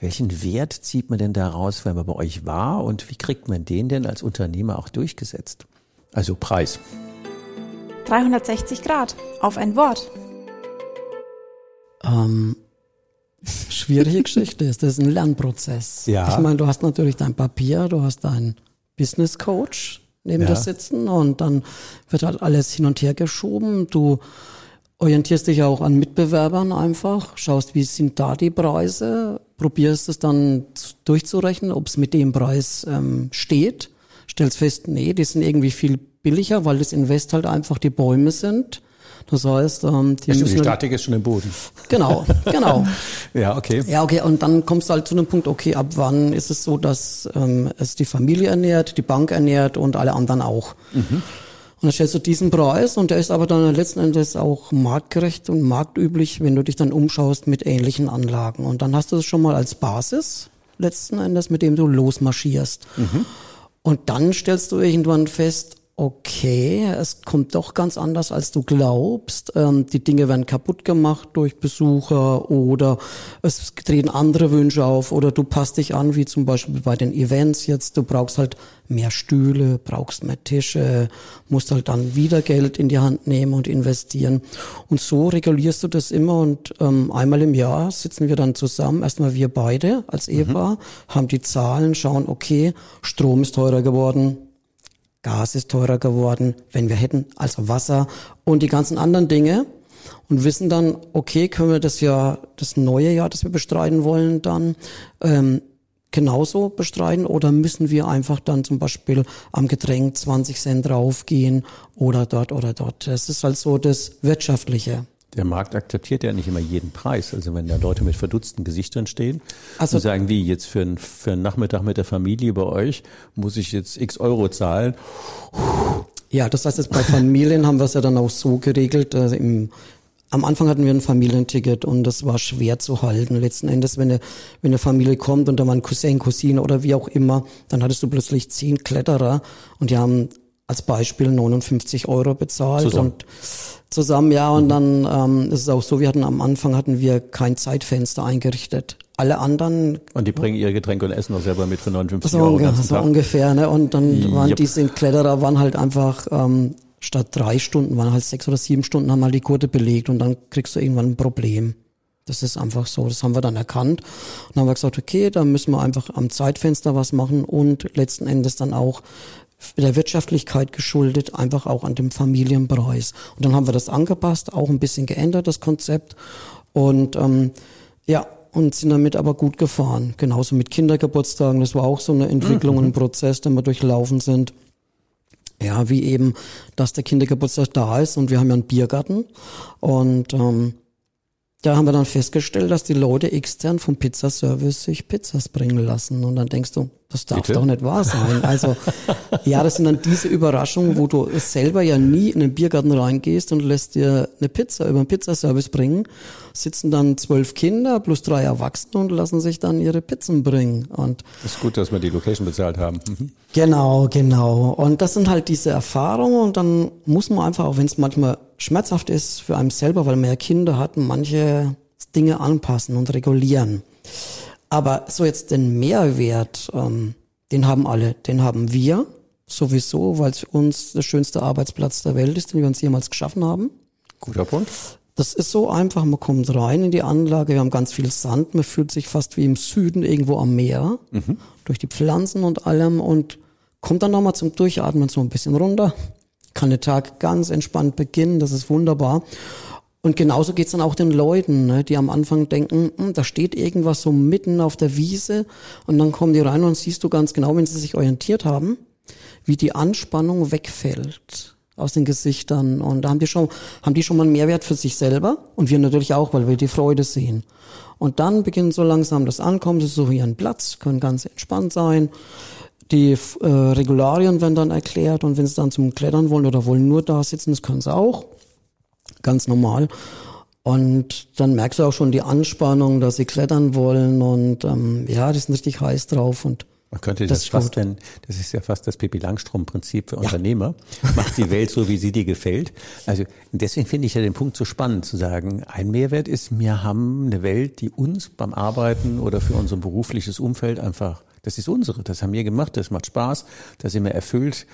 Welchen Wert zieht man denn daraus, wenn man bei euch war und wie kriegt man den denn als Unternehmer auch durchgesetzt? Also Preis. 360 Grad auf ein Wort. Ähm, schwierige Geschichte ist, das ist ein Lernprozess. Ja. Ich meine, du hast natürlich dein Papier, du hast deinen Business Coach neben Ja. dir sitzen und dann wird halt alles hin und her geschoben. Du orientierst dich auch an Mitbewerbern einfach, schaust, wie sind da die Preise, probierst es dann zu- durchzurechnen, ob es mit dem Preis ähm, steht, stellst fest, nee, die sind irgendwie viel billiger, weil das Invest halt einfach die Bäume sind. Das heißt, ähm, die Ja, stimmt, die Statik ist schon im Boden. genau, genau. Ja, okay. Ja, okay, und dann kommst du halt zu einem Punkt, okay, ab wann ist es so, dass ähm, es die Familie ernährt, die Bank ernährt und alle anderen auch. Und dann stellst du diesen Preis und der ist aber dann letzten Endes auch marktgerecht und marktüblich, wenn du dich dann umschaust mit ähnlichen Anlagen. Und dann hast du es schon mal als Basis, letzten Endes, mit dem du losmarschierst. Und dann stellst du irgendwann fest, okay, es kommt doch ganz anders, als du glaubst. Ähm, die Dinge werden kaputt gemacht durch Besucher oder es treten andere Wünsche auf oder du passt dich an, wie zum Beispiel bei den Events jetzt. Du brauchst halt mehr Stühle, brauchst mehr Tische, musst halt dann wieder Geld in die Hand nehmen und investieren. Und so regulierst du das immer und ähm, einmal im Jahr sitzen wir dann zusammen, erstmal wir beide als Ehepaar, haben die Zahlen, schauen, okay, Strom ist teurer geworden, Gas ist teurer geworden, wenn wir hätten, also Wasser und die ganzen anderen Dinge und wissen dann, okay, können wir das Jahr, das neue Jahr, das wir bestreiten wollen, dann ähm, genauso bestreiten oder müssen wir einfach dann zum Beispiel am Getränk 20 Cent draufgehen oder dort oder dort. Das ist halt so das Wirtschaftliche. Der Markt akzeptiert ja nicht immer jeden Preis. Also wenn da Leute mit verdutzten Gesichtern stehen Also- und sagen, wie jetzt für, einen- für einen Nachmittag mit der Familie bei euch muss ich jetzt x Euro zahlen. Ja, das heißt, jetzt bei Familien haben wir es ja dann auch so geregelt. Also im, am Anfang hatten wir ein Familienticket und das war schwer zu halten. Letzten Endes, wenn eine, wenn eine Familie kommt und da war ein Cousin, Cousine oder wie auch immer, dann hattest du plötzlich zehn Kletterer und die haben als Beispiel 59 Euro bezahlt Zusammen. und zusammen, ja, und dann ähm, ist es auch so, wir hatten am Anfang hatten wir kein Zeitfenster eingerichtet. Alle anderen Und die bringen ihre Getränke und Essen auch selber mit für 59 so, Euro unge so Tag. ungefähr, ne? Und dann waren Yep. diese Kletterer waren halt einfach ähm, statt drei Stunden waren halt sechs oder sieben Stunden haben halt die Gurte belegt und dann kriegst du irgendwann ein Problem. Das ist einfach so. Das haben wir dann erkannt und haben wir gesagt, okay, da müssen wir einfach am Zeitfenster was machen und letzten Endes dann auch der Wirtschaftlichkeit geschuldet, einfach auch an dem Familienpreis. Und dann haben wir das angepasst, auch ein bisschen geändert, das Konzept. Und ähm, Ja, und sind damit aber gut gefahren. Genauso mit Kindergeburtstagen, das war auch so eine Entwicklung, Mhm. ein Prozess, den wir durchlaufen sind. Ja, wie eben, dass der Kindergeburtstag da ist und wir haben ja einen Biergarten und ähm, da haben wir dann festgestellt, dass die Leute extern vom Pizzaservice sich Pizzas bringen lassen und dann denkst du, das darf Bitte? doch nicht wahr sein. Also ja, das sind dann diese Überraschungen, wo du selber ja nie in den Biergarten reingehst und lässt dir eine Pizza über den Pizzaservice bringen, sitzen dann zwölf Kinder plus drei Erwachsene und lassen sich dann ihre Pizzen bringen und Ist gut, dass wir die Location bezahlt haben. Mhm. Genau, genau. Und das sind halt diese Erfahrungen und dann muss man einfach, auch wenn es manchmal schmerzhaft ist für einen selber, weil man ja Kinder hat, manche Dinge anpassen und regulieren. Aber so jetzt den Mehrwert, ähm, den haben alle, den haben wir sowieso, weil es für uns der schönste Arbeitsplatz der Welt ist, den wir uns jemals geschaffen haben. Guter Punkt. Das ist so einfach, man kommt rein in die Anlage, wir haben ganz viel Sand, man fühlt sich fast wie im Süden irgendwo am Meer, durch die Pflanzen und allem und kommt dann nochmal zum Durchatmen so ein bisschen runter, kann der Tag ganz entspannt beginnen, das ist wunderbar. Und genauso geht's dann auch den Leuten, ne, die am Anfang denken, hm, da steht irgendwas so mitten auf der Wiese und dann kommen die rein und siehst du ganz genau, wenn sie sich orientiert haben, wie die Anspannung wegfällt aus den Gesichtern und da haben die schon haben die schon mal einen Mehrwert für sich selber und wir natürlich auch, weil wir die Freude sehen. Und dann beginnt so langsam das Ankommen, sie suchen ihren Platz, können ganz entspannt sein. Die äh, Regularien werden dann erklärt und wenn sie dann zum Klettern wollen oder wollen nur da sitzen, das können sie auch. Ganz normal. Und dann merkst du auch schon die Anspannung, dass sie klettern wollen und ähm, ja, die sind richtig heiß drauf und Man könnte Das das, ist fast, wenn, das ist ja fast das Pippi Langstrumpf-Prinzip für Unternehmer. Macht die Welt so, wie sie dir gefällt. Also deswegen finde ich ja den Punkt so spannend zu sagen, ein Mehrwert ist, wir haben eine Welt, die uns beim Arbeiten oder für unser berufliches Umfeld einfach, das ist unsere, das haben wir gemacht, das macht Spaß, da sind wir erfüllt,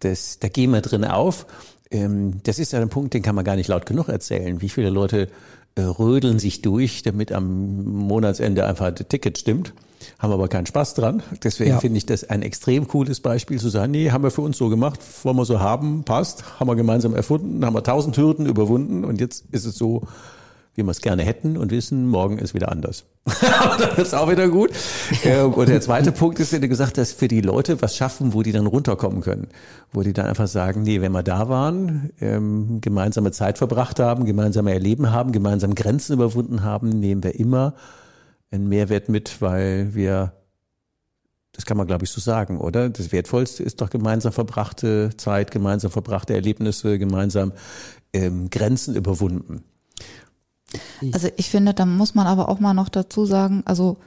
das, da gehen wir drin auf. Ähm, das ist ja ein Punkt, den kann man gar nicht laut genug erzählen. Wie viele Leute äh, rödeln sich durch, damit am Monatsende einfach das Ticket stimmt, haben aber keinen Spaß dran. Deswegen Ja. finde ich das ein extrem cooles Beispiel zu sagen, nee, haben wir für uns so gemacht, wollen wir so haben, passt, haben wir gemeinsam erfunden, haben wir tausend Hürden überwunden und jetzt ist es so, wie wir es gerne hätten und wissen, morgen ist wieder anders. Aber dann ist auch wieder gut. Ähm, Und der zweite Punkt ist, den du gesagt hast, für die Leute was schaffen, wo die dann runterkommen können. Wo die dann einfach sagen, nee, wenn wir da waren, ähm, gemeinsame Zeit verbracht haben, gemeinsame Erleben haben, gemeinsam Grenzen überwunden haben, nehmen wir immer einen Mehrwert mit, weil wir das kann man, glaube ich, so sagen, oder? Das Wertvollste ist doch gemeinsam verbrachte Zeit, gemeinsam verbrachte Erlebnisse, gemeinsam ähm, Grenzen überwunden. Also ich finde, da muss man aber auch mal noch dazu sagen, also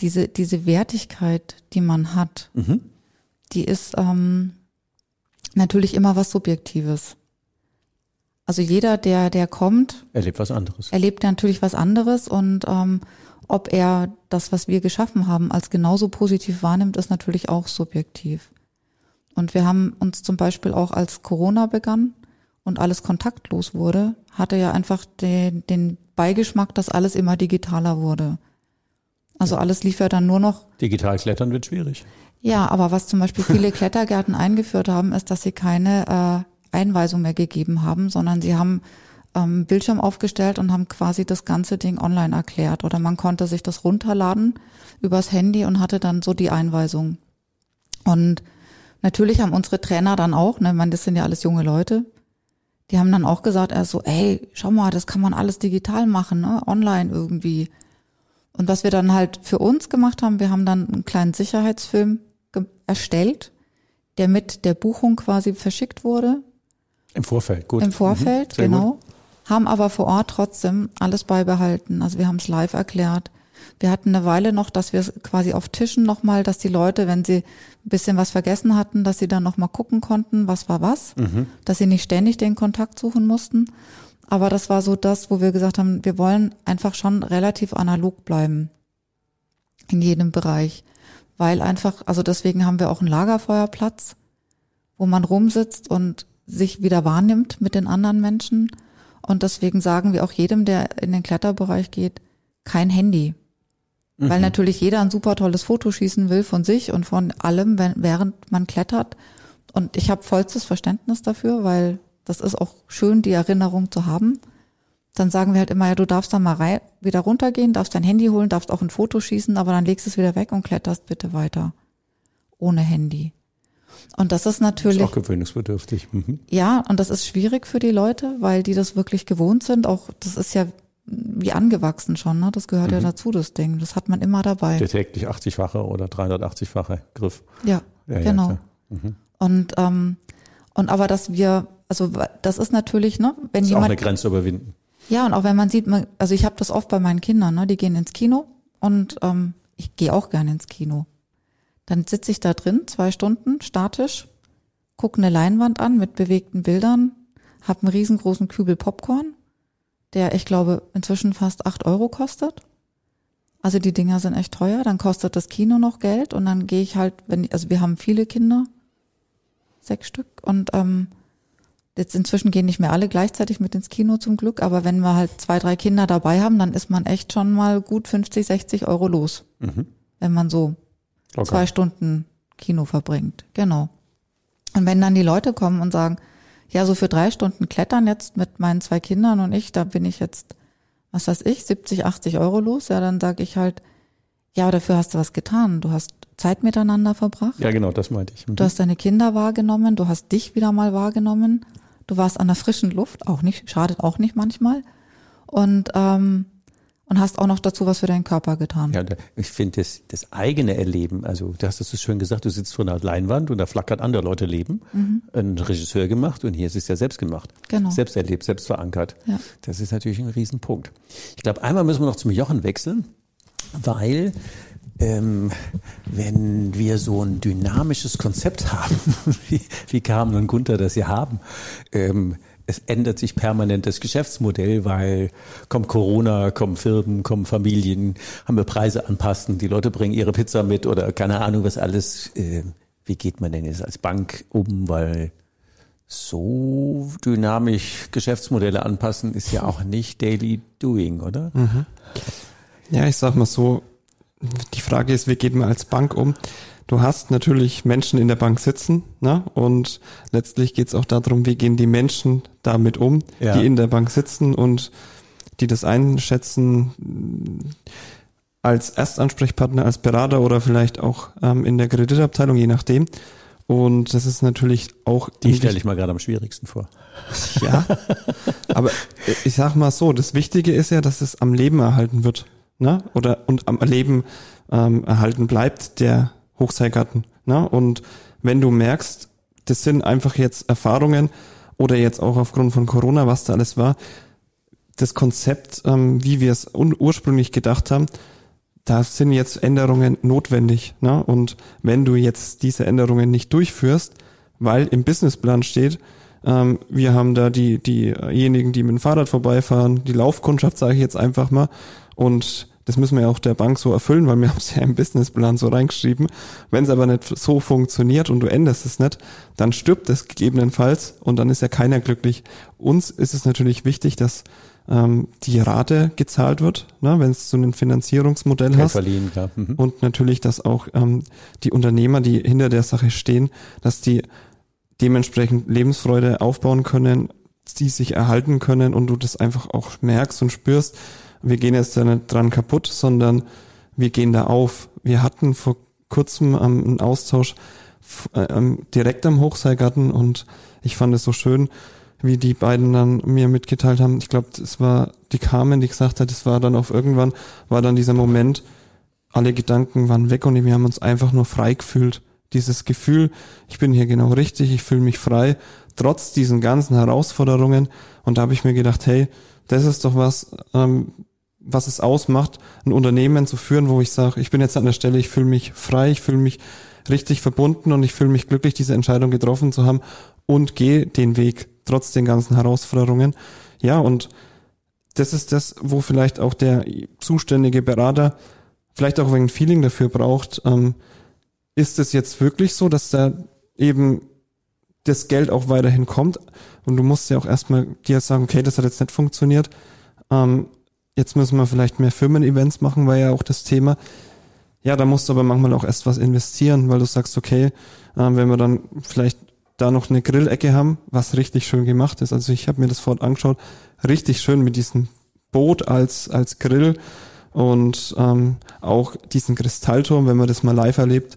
diese, diese Wertigkeit, die man hat, die ist ähm, natürlich immer was Subjektives. Also jeder, der, der kommt, Erlebt was anderes. erlebt natürlich was anderes und ähm, ob er das, was wir geschaffen haben, als genauso positiv wahrnimmt, ist natürlich auch subjektiv. Und wir haben uns zum Beispiel auch als Corona begann und alles kontaktlos wurde, hatte ja einfach den, den Beigeschmack, dass alles immer digitaler wurde. Also alles lief ja dann nur noch Digital klettern wird schwierig. ja, aber was zum Beispiel viele Klettergärten eingeführt haben, ist, dass sie keine äh, Einweisung mehr gegeben haben, sondern sie haben ähm, Bildschirm aufgestellt und haben quasi das ganze Ding online erklärt. Oder man konnte sich das runterladen übers Handy und hatte dann so die Einweisung. Und natürlich haben unsere Trainer dann auch, ne, ich meine, das sind ja alles junge Leute, die haben dann auch gesagt, er so, ey, schau mal, das kann man alles digital machen, ne, online irgendwie. Und was wir dann halt für uns gemacht haben, wir haben dann einen kleinen Sicherheitsfilm erstellt, der mit der Buchung quasi verschickt wurde Im Vorfeld, gut. im Vorfeld, Mhm, genau. Gut. Haben aber vor Ort trotzdem alles beibehalten. Also wir haben es live erklärt. Wir hatten eine Weile noch, dass wir quasi auf Tischen nochmal, dass die Leute, wenn sie ein bisschen was vergessen hatten, dass sie dann nochmal gucken konnten, was war was, Mhm. dass sie nicht ständig den Kontakt suchen mussten. Aber das war so das, wo wir gesagt haben, wir wollen einfach schon relativ analog bleiben in jedem Bereich. Weil einfach, also deswegen haben wir auch einen Lagerfeuerplatz, wo man rumsitzt und sich wieder wahrnimmt mit den anderen Menschen. Und deswegen sagen wir auch jedem, der in den Kletterbereich geht, kein Handy. Weil natürlich jeder ein super tolles Foto schießen will von sich und von allem, wenn, während man klettert. Und ich habe vollstes Verständnis dafür, weil das ist auch schön, die Erinnerung zu haben. dann sagen wir halt immer, ja, du darfst dann mal rein, wieder runtergehen, darfst dein Handy holen, darfst auch ein Foto schießen, aber dann legst du es wieder weg und kletterst bitte weiter. Ohne Handy. Und das ist natürlich. Ist auch gewöhnungsbedürftig. Mhm. Ja, und das ist schwierig für die Leute, weil die das wirklich gewohnt sind. Auch das ist ja wie angewachsen schon, ne? Das gehört mhm. ja dazu, das Ding. Das hat man immer dabei. Der täglich 80-fache oder 380-fache Griff. Ja, ja genau. Ja, mhm. Und ähm, und aber dass wir, also das ist natürlich, ne, wenn das ist jemand auch eine Grenze überwinden. Ja, und auch wenn man sieht, man, also ich habe das oft bei meinen Kindern, ne, die gehen ins Kino und ähm, ich gehe auch gerne ins Kino. Dann sitze ich da drin, zwei Stunden, statisch, gucke eine Leinwand an mit bewegten Bildern, habe einen riesengroßen Kübel Popcorn, der, ich glaube, inzwischen fast acht Euro kostet. Also die Dinger sind echt teuer, dann kostet das Kino noch Geld und dann gehe ich halt, wenn, also wir haben viele Kinder, sechs Stück, und ähm, Jetzt inzwischen gehen nicht mehr alle gleichzeitig mit ins Kino zum Glück, aber wenn wir halt zwei, drei Kinder dabei haben, dann ist man echt schon mal gut 50, 60 Euro los. Mhm. Wenn man so okay. zwei Stunden Kino verbringt. Genau. Und wenn dann die Leute kommen und sagen, ja, so für drei Stunden klettern jetzt mit meinen zwei Kindern und ich, da bin ich jetzt, was weiß ich, 70, 80 Euro los, ja, dann sage ich halt, ja, dafür hast du was getan. Du hast Zeit miteinander verbracht. Ja, genau, das meinte ich. Mhm. Du hast deine Kinder wahrgenommen, du hast dich wieder mal wahrgenommen Du warst an der frischen Luft, auch nicht, schadet auch nicht manchmal. Und, ähm, und hast auch noch dazu was für deinen Körper getan. Ja, ich finde das, das eigene Erleben, also du hast es so schön gesagt, du sitzt vor einer Leinwand und da flackert andere Leute Leben. Mhm. Ein Regisseur gemacht und hier ist es ja selbst gemacht. Genau. Selbst erlebt, selbst verankert. Ja. Das ist natürlich ein Riesenpunkt. Ich glaube, einmal müssen wir noch zum Jochen wechseln, weil ähm, wenn wir so ein dynamisches Konzept haben, wie, wie Carmen und Gunther das hier haben, ähm, es ändert sich permanent das Geschäftsmodell, weil kommt Corona, kommen Firmen, kommen Familien, haben wir Preise anpassen, die Leute bringen ihre Pizza mit oder keine Ahnung was alles. Äh, wie geht man denn jetzt als Bank um, weil so dynamisch Geschäftsmodelle anpassen ist ja auch nicht daily doing, oder? Mhm. Ja, ich sag mal so, die Frage ist, wie geht man als Bank um? Du hast natürlich Menschen in der Bank sitzen, ne? Und letztlich geht es auch darum, wie gehen die Menschen damit um, ja. die in der Bank sitzen und die das einschätzen als Erstansprechpartner, als Berater oder vielleicht auch ähm, in der Kreditabteilung, je nachdem. Und das ist natürlich auch. Die stelle ich mal gerade am schwierigsten vor. Ja. aber ich sag mal so, das Wichtige ist ja, dass es am Leben erhalten wird ne? oder und am Leben ähm, erhalten bleibt, der Hochseilgarten. Ne? Und wenn du merkst, das sind einfach jetzt Erfahrungen oder jetzt auch aufgrund von Corona, was da alles war, das Konzept, ähm, wie wir es ursprünglich gedacht haben, da sind jetzt Änderungen notwendig. Ne? Und wenn du jetzt diese Änderungen nicht durchführst, weil im Businessplan steht, ähm, wir haben da die diejenigen, die mit dem Fahrrad vorbeifahren, die Laufkundschaft sage ich jetzt einfach mal, und das müssen wir ja auch der Bank so erfüllen, weil wir haben es ja im Businessplan so reingeschrieben. Wenn es aber nicht so funktioniert und du änderst es nicht, dann stirbt es gegebenenfalls und dann ist ja keiner glücklich. Uns ist es natürlich wichtig, dass ähm, die Rate gezahlt wird, ne, wenn es so ein Finanzierungsmodell Geld hast. Verliehen, klar. Mhm. Und natürlich, dass auch ähm, die Unternehmer, die hinter der Sache stehen, dass die dementsprechend Lebensfreude aufbauen können, die sich erhalten können und du das einfach auch merkst und spürst, wir gehen jetzt da nicht dran kaputt, sondern wir gehen da auf. Wir hatten vor kurzem ähm, einen Austausch äh, ähm, direkt am Hochseilgarten und ich fand es so schön, wie die beiden dann mir mitgeteilt haben. Ich glaube, es war die Carmen, die gesagt hat, es war dann auf irgendwann, war dann dieser Moment, alle Gedanken waren weg und wir haben uns einfach nur frei gefühlt. Dieses Gefühl, ich bin hier genau richtig, ich fühle mich frei, trotz diesen ganzen Herausforderungen. Und da habe ich mir gedacht, hey, das ist doch was, ähm, was es ausmacht, ein Unternehmen zu führen, wo ich sage, ich bin jetzt an der Stelle, ich fühle mich frei, ich fühle mich richtig verbunden und ich fühle mich glücklich, diese Entscheidung getroffen zu haben und gehe den Weg trotz den ganzen Herausforderungen. Ja, und das ist das, wo vielleicht auch der zuständige Berater vielleicht auch ein Feeling dafür braucht. Ähm, ist es jetzt wirklich so, dass da eben das Geld auch weiterhin kommt? Und du musst ja auch erstmal dir sagen, okay, das hat jetzt nicht funktioniert. Ähm, jetzt müssen wir vielleicht mehr Firmen-Events machen, war ja auch das Thema. Ja, da musst du aber manchmal auch erst was investieren, weil du sagst, okay, äh, wenn wir dann vielleicht da noch eine Grillecke haben, was richtig schön gemacht ist. Also ich habe mir das fort angeschaut, richtig schön mit diesem Boot als als Grill und ähm, auch diesen Kristallturm, wenn man das mal live erlebt.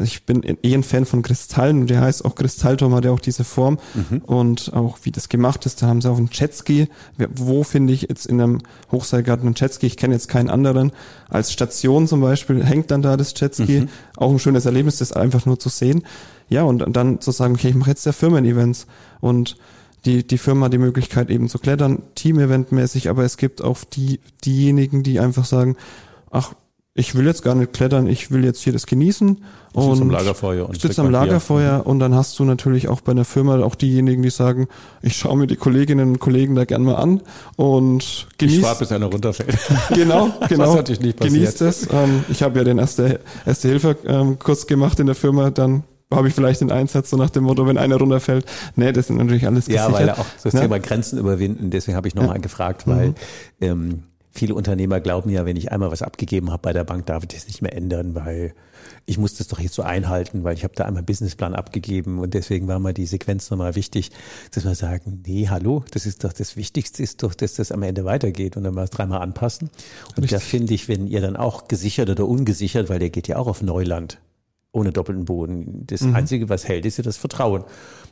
Ich bin eh ein Fan von Kristallen und der heißt auch Kristallturm, hat ja auch diese Form mhm. und auch wie das gemacht ist. Da haben sie auch einen Jetski. Wo finde ich jetzt in einem Hochseilgarten einen Jetski? Ich kenne jetzt keinen anderen. Als Station zum Beispiel hängt dann da das Jetski. Mhm. Auch ein schönes Erlebnis, das einfach nur zu sehen. Ja, und dann zu sagen, okay, ich mache jetzt ja Firmen-Events und die, die Firma hat die Möglichkeit eben zu klettern, Team-Event-mäßig, aber es gibt auch die, diejenigen, die einfach sagen, ach, ich will jetzt gar nicht klettern, ich will jetzt hier das genießen. Ich und am Lagerfeuer und sitze am Lagerfeuer mhm. und dann hast du natürlich auch bei einer Firma auch diejenigen, die sagen, ich schaue mir die Kolleginnen und Kollegen da gern mal an und genieße. Ich warte, bis einer runterfällt. Genau, genau. Das natürlich nicht passiert. Genießt es. Ähm, ich habe ja den erste, erste Hilfe ähm, Kurs gemacht in der Firma, dann habe ich vielleicht den Einsatz so nach dem Motto, wenn einer runterfällt. Nee, das sind natürlich alles gesichert. Ja, weil auch das ja? Thema Grenzen überwinden, deswegen habe ich nochmal ja. gefragt, weil mhm. ähm, viele Unternehmer glauben ja, wenn ich einmal was abgegeben habe bei der Bank, darf ich das nicht mehr ändern, weil ich muss das doch jetzt so einhalten, weil ich habe da einmal einen Businessplan abgegeben und deswegen war mal die Sequenz nochmal wichtig, dass wir sagen, nee, hallo, das ist doch das Wichtigste ist doch, dass das am Ende weitergeht und dann mal dreimal anpassen. Und Richtig. da finde ich, wenn ihr dann auch gesichert oder ungesichert, weil der geht ja auch auf Neuland, ohne doppelten Boden. Das mhm. Einzige, was hält, ist ja das Vertrauen.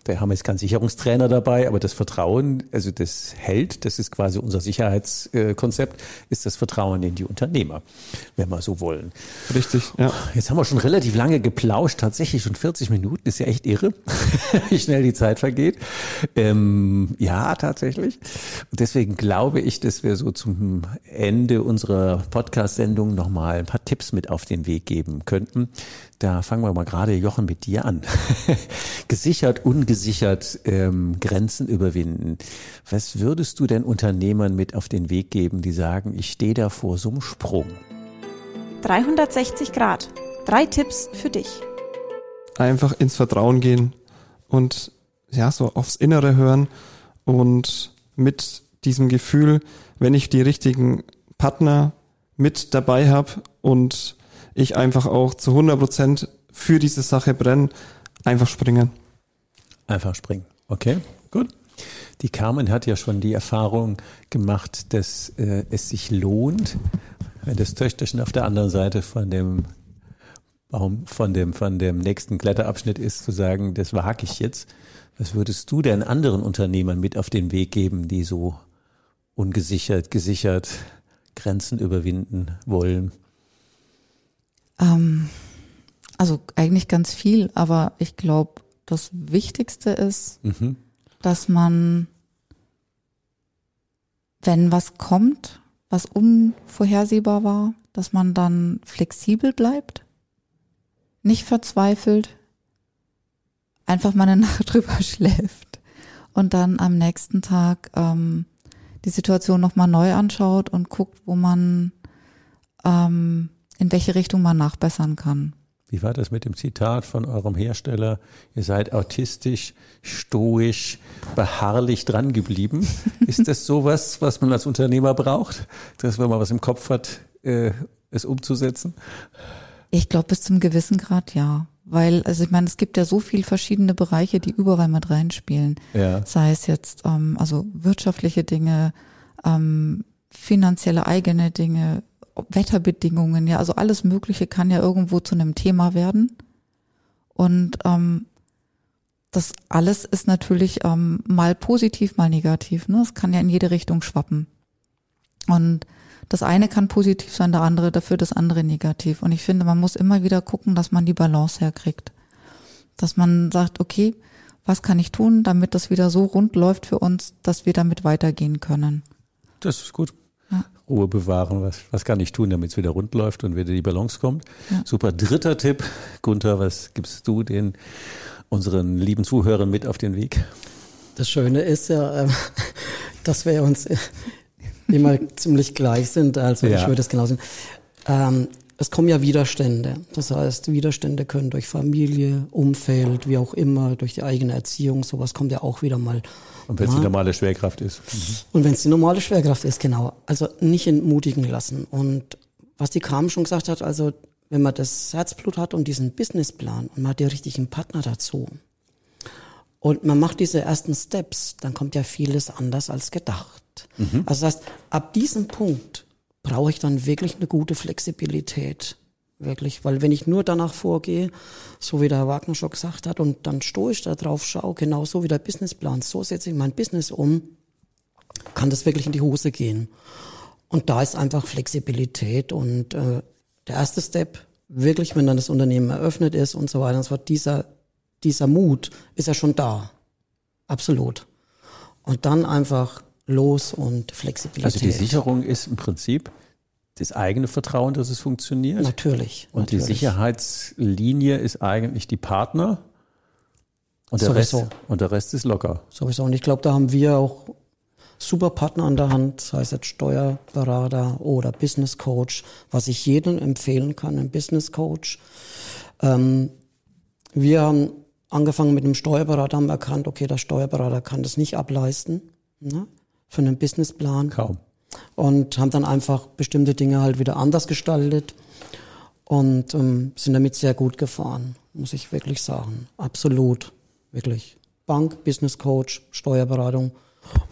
Da haben wir jetzt keinen Sicherungstrainer dabei, aber das Vertrauen, also das hält, das ist quasi unser Sicherheitskonzept, ist das Vertrauen in die Unternehmer, wenn wir so wollen. Richtig, ja. Jetzt haben wir schon relativ lange geplauscht, tatsächlich schon 40 Minuten, ist ja echt irre, wie schnell die Zeit vergeht. Ähm, ja, tatsächlich. Und deswegen glaube ich, dass wir so zum Ende unserer Podcast-Sendung nochmal ein paar Tipps mit auf den Weg geben könnten. Da fangen wir mal gerade, Jochen, mit dir an. Gesichert, ungesichert ähm, Grenzen überwinden. Was würdest du denn Unternehmern mit auf den Weg geben, die sagen, ich stehe da vor so einem Sprung? 360 Grad. Drei Tipps für dich. Einfach ins Vertrauen gehen und ja, so aufs Innere hören und mit diesem Gefühl, wenn ich die richtigen Partner mit dabei habe und ich einfach auch zu 100 Prozent für diese Sache brenne, einfach springen. Einfach springen. Okay, gut. Die Carmen hat ja schon die Erfahrung gemacht, dass äh, es sich lohnt, wenn das Töchterchen auf der anderen Seite von dem Baum, von dem, von dem nächsten Kletterabschnitt ist, zu sagen, das wage ich jetzt. Was würdest du denn anderen Unternehmern mit auf den Weg geben, die so ungesichert, gesichert Grenzen überwinden wollen? Ähm, also eigentlich ganz viel, aber ich glaube, das Wichtigste ist, mhm. dass man, wenn was kommt, was unvorhersehbar war, dass man dann flexibel bleibt, nicht verzweifelt, einfach mal eine Nacht drüber schläft und dann am nächsten Tag ähm, die Situation nochmal neu anschaut und guckt, wo man, ähm, in welche Richtung man nachbessern kann. Wie war das mit dem Zitat von eurem Hersteller? Ihr seid autistisch, stoisch, beharrlich dran geblieben. Ist das sowas, was man als Unternehmer braucht, dass wenn man was im Kopf hat, äh, es umzusetzen? Ich glaube, bis zum gewissen Grad ja. Weil, also ich meine, es gibt ja so viele verschiedene Bereiche, die überall mit reinspielen. Ja. Sei es jetzt ähm, also wirtschaftliche Dinge, ähm, finanzielle eigene Dinge, Wetterbedingungen, ja, also alles Mögliche kann ja irgendwo zu einem Thema werden. Und ähm, das alles ist natürlich ähm, mal positiv, mal negativ. Ne? Es kann ja in jede Richtung schwappen. Und das eine kann positiv sein, der andere dafür das andere negativ. Und ich finde, man muss immer wieder gucken, dass man die Balance herkriegt. Dass man sagt, okay, was kann ich tun, damit das wieder so rund läuft für uns, dass wir damit weitergehen können. Das ist gut. Ruhe bewahren. Was, was kann ich tun, damit es wieder rund läuft und wieder die Balance kommt? Ja. Super. Dritter Tipp. Gunther, was gibst du den unseren lieben Zuhörern mit auf den Weg? Das Schöne ist ja, ähm, dass wir uns immer ziemlich gleich sind. Also ja. ich würde es genau sehen. Ähm, es kommen ja Widerstände. Das heißt, Widerstände können durch Familie, Umfeld, wie auch immer, durch die eigene Erziehung, sowas kommt ja auch wieder mal und wenn es die normale Schwerkraft ist. Mhm. Und wenn es die normale Schwerkraft ist, genau. Also nicht entmutigen lassen. Und was die Carmen schon gesagt hat, also wenn man das Herzblut hat und diesen Businessplan und man hat den richtigen Partner dazu und man macht diese ersten Steps, dann kommt ja vieles anders als gedacht. Mhm. Also das heißt, ab diesem Punkt brauche ich dann wirklich eine gute Flexibilität. Wirklich, weil wenn ich nur danach vorgehe, so wie der Herr Wagner schon gesagt hat, und dann stoisch da drauf schaue, genau so wie der Businessplan, so setze ich mein Business um, kann das wirklich in die Hose gehen. Und da ist einfach Flexibilität und äh, der erste Step, wirklich, wenn dann das Unternehmen eröffnet ist und so weiter, und so fort, dieser, dieser Mut ist ja schon da. Absolut. Und dann einfach los und Flexibilität. Also die Sicherung ist im Prinzip das eigene Vertrauen, dass es funktioniert. Natürlich. Und natürlich. die Sicherheitslinie ist eigentlich die Partner. Und der, Rest, und der Rest ist locker. Sowieso. Und ich glaube, da haben wir auch super Partner an der Hand, sei es jetzt Steuerberater oder Business Coach, was ich jedem empfehlen kann, ein Business Coach. Ähm, wir haben angefangen mit einem Steuerberater, haben erkannt, okay, der Steuerberater kann das nicht ableisten ne, für einen Businessplan. Kaum und haben dann einfach bestimmte Dinge halt wieder anders gestaltet und ähm, sind damit sehr gut gefahren, muss ich wirklich sagen. Absolut, wirklich. Bank, Business Coach, Steuerberatung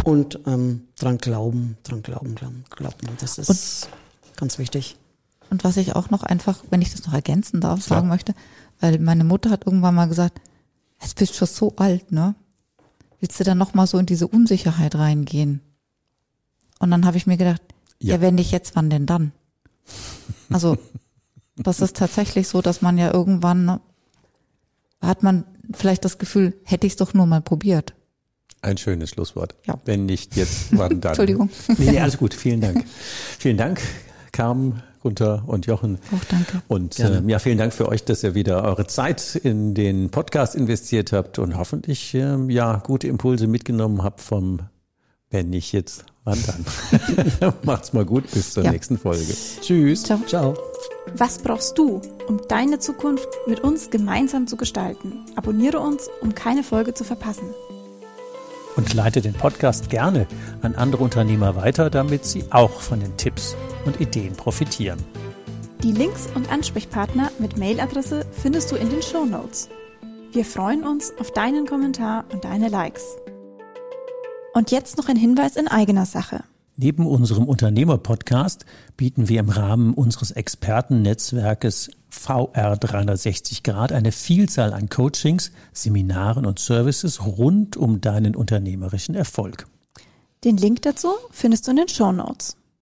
und ähm, dran glauben, dran glauben, glauben, glauben. Das ist und, ganz wichtig. Und was ich auch noch einfach, wenn ich das noch ergänzen darf, sagen ja. möchte, weil meine Mutter hat irgendwann mal gesagt, jetzt bist du schon so alt, ne? Willst du dann noch mal so in diese Unsicherheit reingehen? Und dann habe ich mir gedacht, ja. ja, wenn nicht jetzt, wann denn dann? Also das ist tatsächlich so, dass man ja irgendwann hat man vielleicht das Gefühl, hätte ich es doch nur mal probiert. Ein schönes Schlusswort. Ja. Wenn nicht jetzt, wann dann? Entschuldigung. Nee, nee, alles gut. Vielen Dank. vielen Dank, Carmen, Gunther und Jochen. Auch danke. Und äh, ja, vielen Dank für euch, dass ihr wieder eure Zeit in den Podcast investiert habt und hoffentlich äh, ja gute Impulse mitgenommen habt vom wenn nicht jetzt, wann dann? Macht's mal gut, bis zur ja. nächsten Folge. Tschüss. Ciao. Ciao. Was brauchst du, um deine Zukunft mit uns gemeinsam zu gestalten? Abonniere uns, um keine Folge zu verpassen. Und leite den Podcast gerne an andere Unternehmer weiter, damit sie auch von den Tipps und Ideen profitieren. Die Links und Ansprechpartner mit Mailadresse findest du in den Show Notes. Wir freuen uns auf deinen Kommentar und deine Likes. Und jetzt noch ein Hinweis in eigener Sache. Neben unserem Unternehmer-Podcast bieten wir im Rahmen unseres Expertennetzwerkes VR 360 Grad eine Vielzahl an Coachings, Seminaren und Services rund um deinen unternehmerischen Erfolg. Den Link dazu findest du in den Show Notes.